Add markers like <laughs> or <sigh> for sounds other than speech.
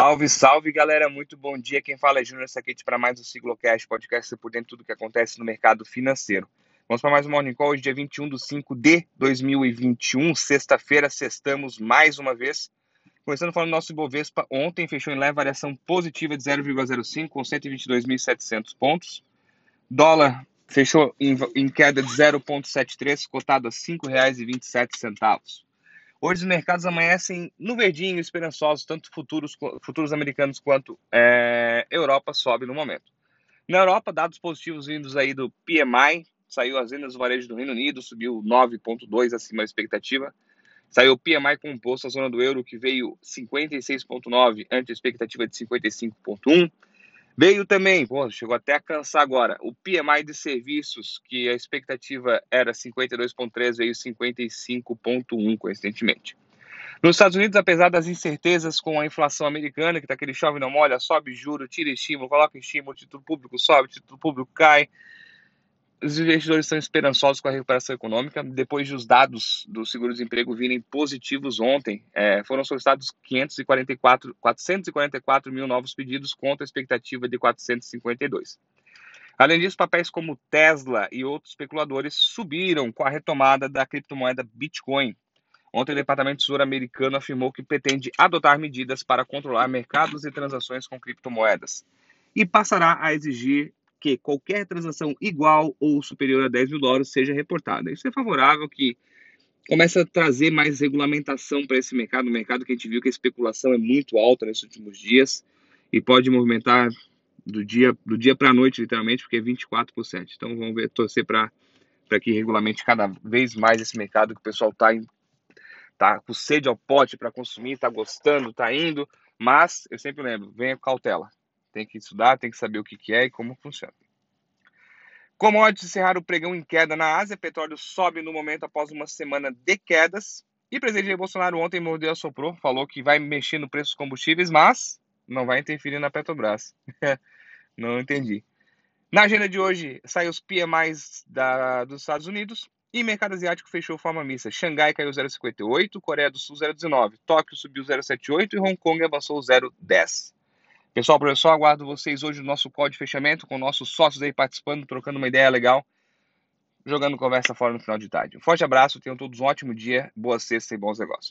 Salve, salve galera, muito bom dia. Quem fala é Júnior Saquete para mais um Siglocast, podcast por dentro de tudo que acontece no mercado financeiro. Vamos para mais um Morning Call, hoje dia 21 de 5 de 2021, sexta-feira, sextamos mais uma vez. Começando falando do nosso Ibovespa, ontem fechou em leve variação positiva de 0,05 com 122.700 pontos. Dólar fechou em, em queda de 0,73, cotado a R$ 5,27. Hoje os mercados amanhecem no verdinho, esperançosos, tanto futuros, futuros americanos quanto é, Europa sobe no momento. Na Europa, dados positivos vindos aí do PMI, saiu as vendas do varejo do Reino Unido, subiu 9,2 acima da expectativa. Saiu o PMI composto da zona do euro, que veio 56,9 ante a expectativa de 55,1. Veio também, pô, chegou até a cansar agora, o PMI de serviços, que a expectativa era 52,3, veio 55,1, coincidentemente. Nos Estados Unidos, apesar das incertezas com a inflação americana, que está aquele chove não molha, sobe juro, tira estímulo, coloca estímulo, título público sobe, título público cai, os investidores estão esperançosos com a recuperação econômica. Depois dos dados do seguro-desemprego virem positivos ontem, é, foram solicitados 544, 444 mil novos pedidos contra a expectativa de 452. Além disso, papéis como Tesla e outros especuladores subiram com a retomada da criptomoeda Bitcoin. Ontem, o Departamento de Tesouro americano afirmou que pretende adotar medidas para controlar mercados e transações com criptomoedas e passará a exigir que qualquer transação igual ou superior a 10 mil dólares seja reportada. Isso é favorável que começa a trazer mais regulamentação para esse mercado, um mercado que a gente viu que a especulação é muito alta nesses últimos dias e pode movimentar do dia do dia para a noite, literalmente, porque é 24 por 7. Então vamos ver, torcer para que regulamente cada vez mais esse mercado que o pessoal está tá com sede ao pote para consumir, está gostando, está indo, mas eu sempre lembro, venha com cautela. Tem que estudar, tem que saber o que, é e como funciona. Commodities encerraram o pregão em queda na Ásia. Petróleo sobe no momento após uma semana de quedas. E o presidente Bolsonaro ontem mordeu soprou, falou que vai mexer no preço dos combustíveis, mas não vai interferir na Petrobras. <laughs> não entendi. Na agenda de hoje, saem os PMIs da, dos Estados Unidos e mercado asiático fechou forma mista. Xangai caiu 0,58, Coreia do Sul 0,19, Tóquio subiu 0,78 e Hong Kong avançou 0,10. Pessoal, professor, aguardo vocês hoje no nosso código de fechamento, com nossos sócios aí participando, trocando uma ideia legal, jogando conversa fora no final de tarde. Um forte abraço, tenham todos um ótimo dia, boa sexta e bons negócios.